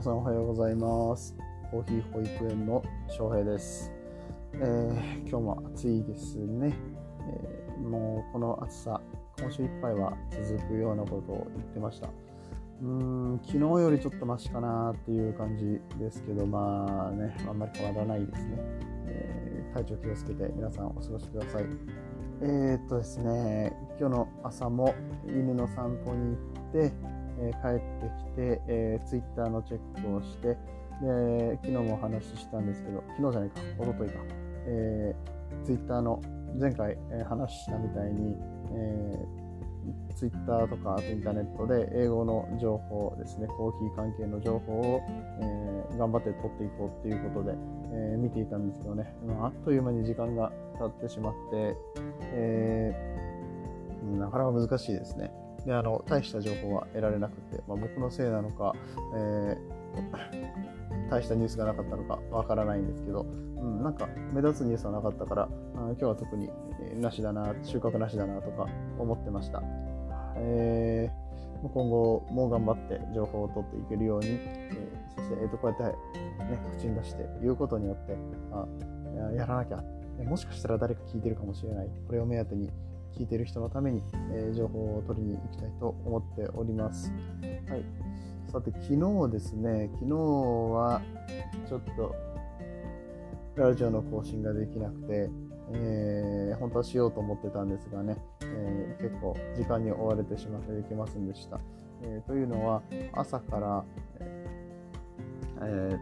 皆さんおはようございます。コーヒー保育園の翔平です、えー、今日も暑いですね、えー、もうこの暑さ今週いっぱいは続くようなことを言ってました。うーん昨日よりちょっとマシかなっていう感じですけどまあねあんまり変わらないですね、えー、体調気をつけて皆さんお過ごしください。えー、っとですね今日の朝も犬の散歩に行ってえ帰ってきて、えー、ツイッターのチェックをして、で昨日もお話ししたんですけど、昨日じゃないか、おとといか、えー、ツイッターの前回、えー、話したみたいに、えー、ツイッターとかあとインターネットで英語の情報ですね、コーヒー関係の情報を、えー、頑張って取っていこうっていうことで、えー、見ていたんですけどね、まあ、あっという間に時間が経ってしまって、えー、なかなか難しいですね。であの大した情報は得られなくて、まあ、僕のせいなのか、えー、大したニュースがなかったのかわからないんですけど、うん、なんか目立つニュースはなかったから、今日は特にえなしだな、収穫なしだなとか思ってました。えー、今後もう頑張って情報を取っていけるように、えー、そして、えー、とこうやって、ね、口に出して言うことによって、あやらなきゃ。もしかしたら誰か聞いてるかもしれない。これを目当てに聞いてる人のために、えー、情報を取りに行きたいと思っております。はい。さて、昨日ですね、昨日はちょっとラジオの更新ができなくて、えー、本当はしようと思ってたんですがね、えー、結構時間に追われてしまってできませんでした。えー、というのは、朝から、え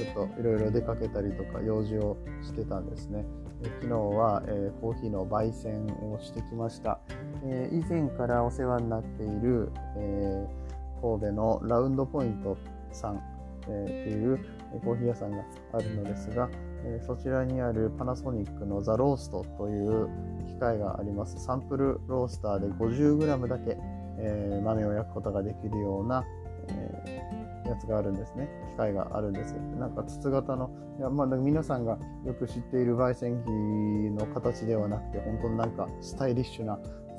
ちょっといろいろ出かけたりとか用事をしてたんですね。昨日は、えー、コーヒーの焙煎をしてきました、えー、以前からお世話になっている、えー、神戸のラウンドポイントさん、えっていうコーヒー屋さんがあるのですが、えそちらにあるパナソニックのザ・ローストという機械がありますサンプルロースターで 50g だけ、え豆を焼くことができるような、えやつがあるんですね。機械があるんです。なんか筒型の、いやまあ、皆さんがよく知っている焙煎機の形ではなくて、本当になんかスタイリッシュな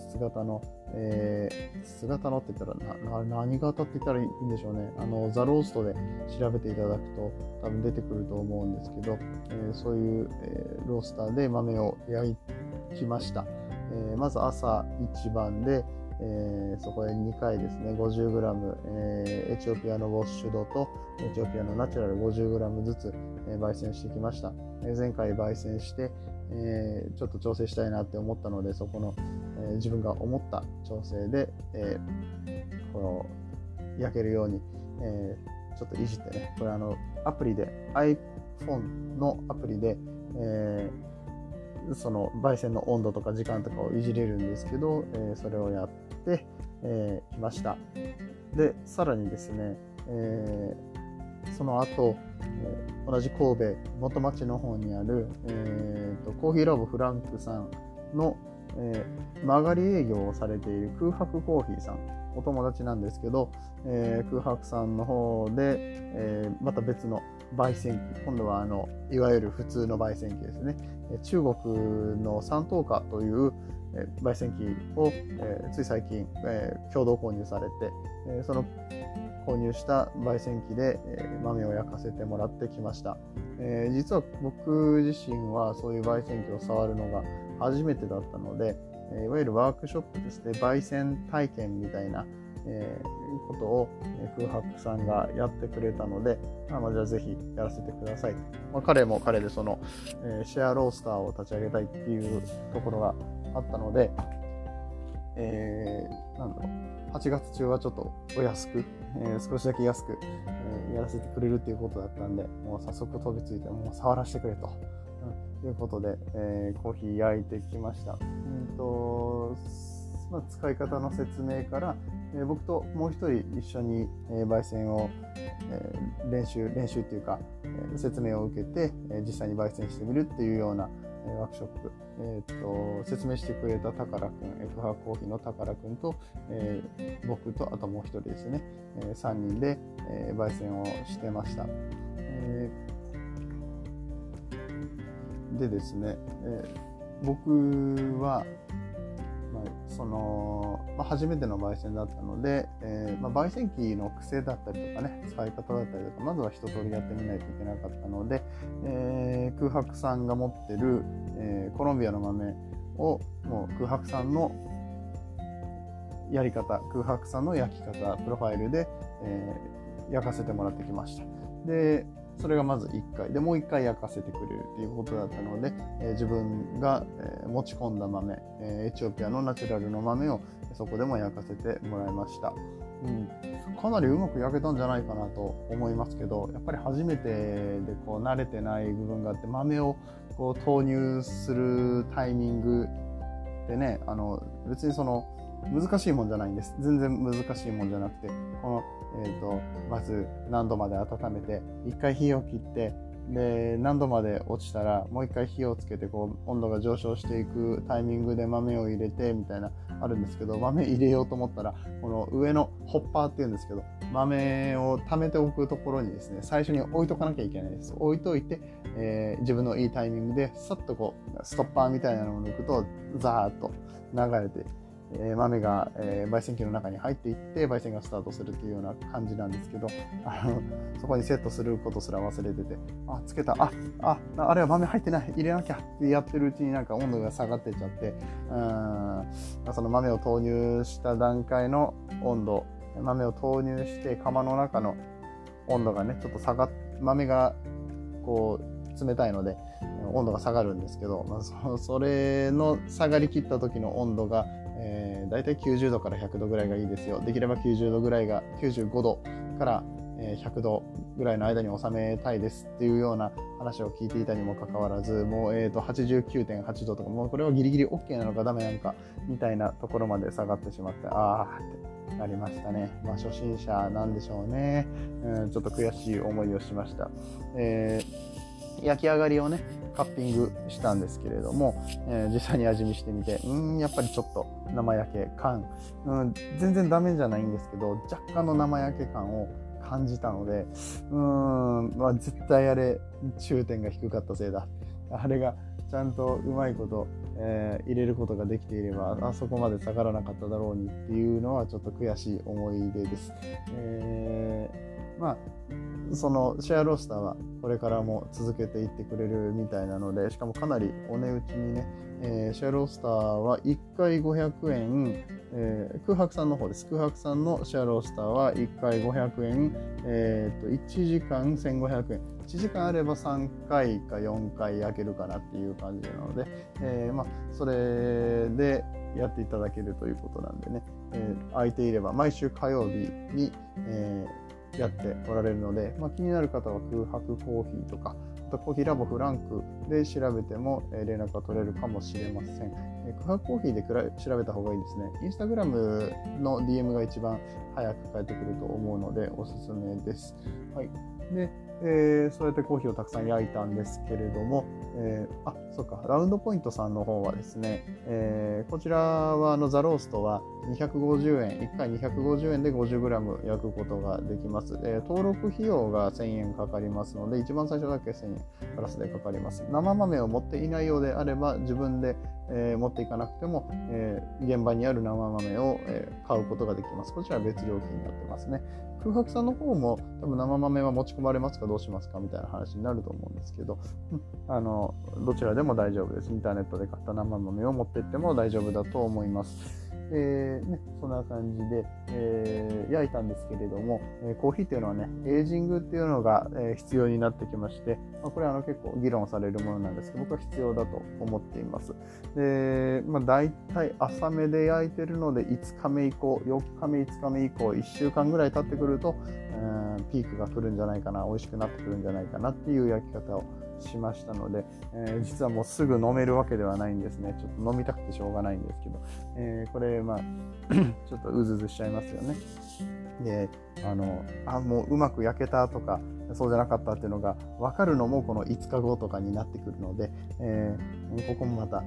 筒型の、えー、筒型のって言ったらな何型って言ったらいいんでしょうね。あの、ザ・ローストで調べていただくと多分出てくると思うんですけど、えー、そういう、えー、ロースターで豆を焼きました。えまず朝一番で、えー、そこで2回ですね 50g、えー、エチオピアのウォッシュドとエチオピアのナチュラル 50g ずつ、えー、焙煎してきました、え前回焙煎して、えちょっと調整したいなって思ったのでそこの、え自分が思った調整で、えこの焼けるように、えちょっといじってねこれあのアプリで iPhone のアプリで、えその焙煎の温度とか時間とかをいじれるんですけど、えそれをやってえー、ました。で、さらにですね、えー、その後、えー、同じ神戸元町の方にある、えーと、コーヒーラボフランクさんの、えー、曲がり営業をされている空白コーヒーさん。お友達なんですけど、えー、空白さんの方で、えー、また別の焙煎機。今度はあのいわゆる普通の焙煎機ですね。中国の三等価という、え焙煎機を、えつい最近、え共同購入されて、えその購入した焙煎機で、え豆を焼かせてもらってきました、え実は僕自身はそういう焙煎機を触るのが初めてだったので、えいわゆるワークショップですね焙煎体験みたいな、えー、ことを、空白さんがやってくれたので、まあ、じゃあぜひやらせてください。まあ、彼も彼でその、えー、シェアロースターを立ち上げたいっていうところがあったので、えー、なんだろう、8月中はちょっとお安く、えー、少しだけ安く、えー、やらせてくれるっていうことだったんで、もう早速飛びついて、もう触らせてくれと。ということで、えー、コーヒー焼いてきました。うんとまあ、使い方の説明から、えー、僕ともう一人一緒に、えー、焙煎を、えー、練習練習っていうか、えー、説明を受けて、えー、実際に焙煎してみるっていうような、え、ワークショップ、えー、と説明してくれた宝くん F ハコーヒーの宝くんと、えー、僕とあともう一人ですね、えー、3人で、えー、焙煎をしてました。えー、でですね、えー、僕はまあ、その、まあ、初めての焙煎だったので、えー、まあ、焙煎機の癖だったりとかね、使い方だったりとか、まずは一通りやってみないといけなかったので、えー、空白さんが持ってる、えコロンビアの豆をもう空白さんのやり方、空白さんの焼き方、プロファイルで、え焼かせてもらってきました。で、それがまず1回。でもう1回焼かせてくれるっていうことだったので、えー、自分が、えー、持ち込んだ豆、えー、エチオピアのナチュラルの豆をそこでも焼かせてもらいました、うん、かなりうまく焼けたんじゃないかなと思いますけどやっぱり初めてでこう慣れてない部分があって豆をこう投入するタイミングでねあの別にその難しいもんじゃないんです。全然難しいもんじゃなくてこのえーと、まず何度まで温めて一回火を切ってで何度まで落ちたらもう一回火をつけてこう温度が上昇していくタイミングで豆を入れてみたいなあるんですけど豆入れようと思ったらこの上のホッパーっていうんですけど豆を溜めておくところにですね最初に置いとかなきゃいけないです。置いといて、えー、自分のいいタイミングでさっとこうストッパーみたいなのを抜くとザーッと流れてえ豆が、え焙煎機の中に入っていって焙煎がスタートするっていうような感じなんですけどあのそこにセットすることすら忘れててあつけた。あああれは豆入ってない。入れなきゃってやってるうちになんか温度が下がってっちゃってうん。その豆を投入した段階の温度。豆を投入して釜の中の温度がねちょっと下がっ豆がこう冷たいので温度が下がるんですけど、まあ、それの下がりきった時の温度がえー、大体90度から100度ぐらいがいいですよ。できれば90度ぐらいが、95度から100度ぐらいの間に収めたいですっていうような話を聞いていたにもかかわらず、もう、えー、と89.8度とか、もうこれはギリギリ OK なのかダメなのかみたいなところまで下がってしまって、ああってなりましたね。まあ、初心者なんでしょうね。うん、ちょっと悔しい思いをしました。えー、焼き上がりをね、カッピングしたんですけれども、えー、実際に味見してみて、うん、やっぱりちょっと生焼け感、うん、全然ダメじゃないんですけど、若干の生焼け感を感じたので、うん、まあ、絶対あれ、中点が低かったせいだ。あれがちゃんとうまいこと、えー、入れることができていれば、あそこまで下がらなかっただろうにっていうのはちょっと悔しい思い出です。えー、まあそのシェアロースターはこれからも続けていってくれるみたいなので、しかもかなりお値打ちにね、えー、シェアロースターは1回500円、えー、空白さんの方です。空白さんのシェアロースターは1回500円、えー、と1時間1500円。1時間あれば3回か4回焼けるかなっていう感じなので、えー、まあ、それでやっていただけるということなんでね、えー、空いていれば毎週火曜日に、えーやっておられるので、まあ、気になる方は空白コーヒーとか、あとコーヒーラボフランクで調べても連絡が取れるかもしれません。空白コーヒーで調べた方がいいですね。インスタグラムの DM が一番早く返ってくると思うのでおすすめです。はい。で、えー、そうやってコーヒーをたくさん焼いたんですけれども、えー、あ、そっか、ラウンドポイントさんの方はですね、えー、こちらはあのザローストは250円、1回250円で 50g 焼くことができます。えー、登録費用が1000円かかりますので、一番最初だけ1000円プラスでかかります。生豆を持っていないようであれば、自分で、えー、持っていかなくても、えー、現場にある生豆を、え、買うことができます。こちらは別料金になってますね。空白さんの方も多分生豆は持ち込まれますかどうしますかみたいな話になると思うんですけど、あのどちらでも大丈夫です。インターネットで買った生豆を持ってっても大丈夫だと思います。えーね、そんな感じで、えー、焼いたんですけれども、え、コーヒーっていうのはね、エイジングっていうのが、え、必要になってきまして、まあ、これはあの結構議論されるものなんですけど、僕は必要だと思っています。で、まあ、大体浅めで焼いてるので、5日目以降、4日目、5日目以降、1週間ぐらい経ってくると、うんピークが来るんじゃないかな、美味しくなってくるんじゃないかなっていう焼き方をしましたので、えー、実はもうすぐ飲めるわけではないんですね。ちょっと飲みたくてしょうがないんですけど、えー、これ、まあ ちょっとうずうずしちゃいますよね。で、あの、あ、もううまく焼けたとか、そうじゃなかったっていうのが分かるのもこの5日後とかになってくるので、えー、ここもまた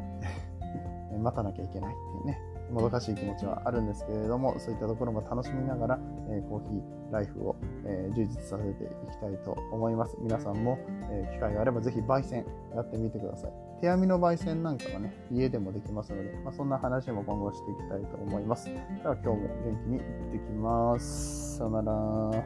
待たなきゃいけないっていうね、もどかしい気持ちはあるんですけれどもそういったところも楽しみながら、えー、コーヒーライフを、えー、充実させていきたいと思います。皆さんも、え機会があれば是非焙煎やってみてください。手編みの焙煎なんかはね家でもできますので、まあ、そんな話も今後していきたいと思います。では今日も元気にいってきます。さよなら。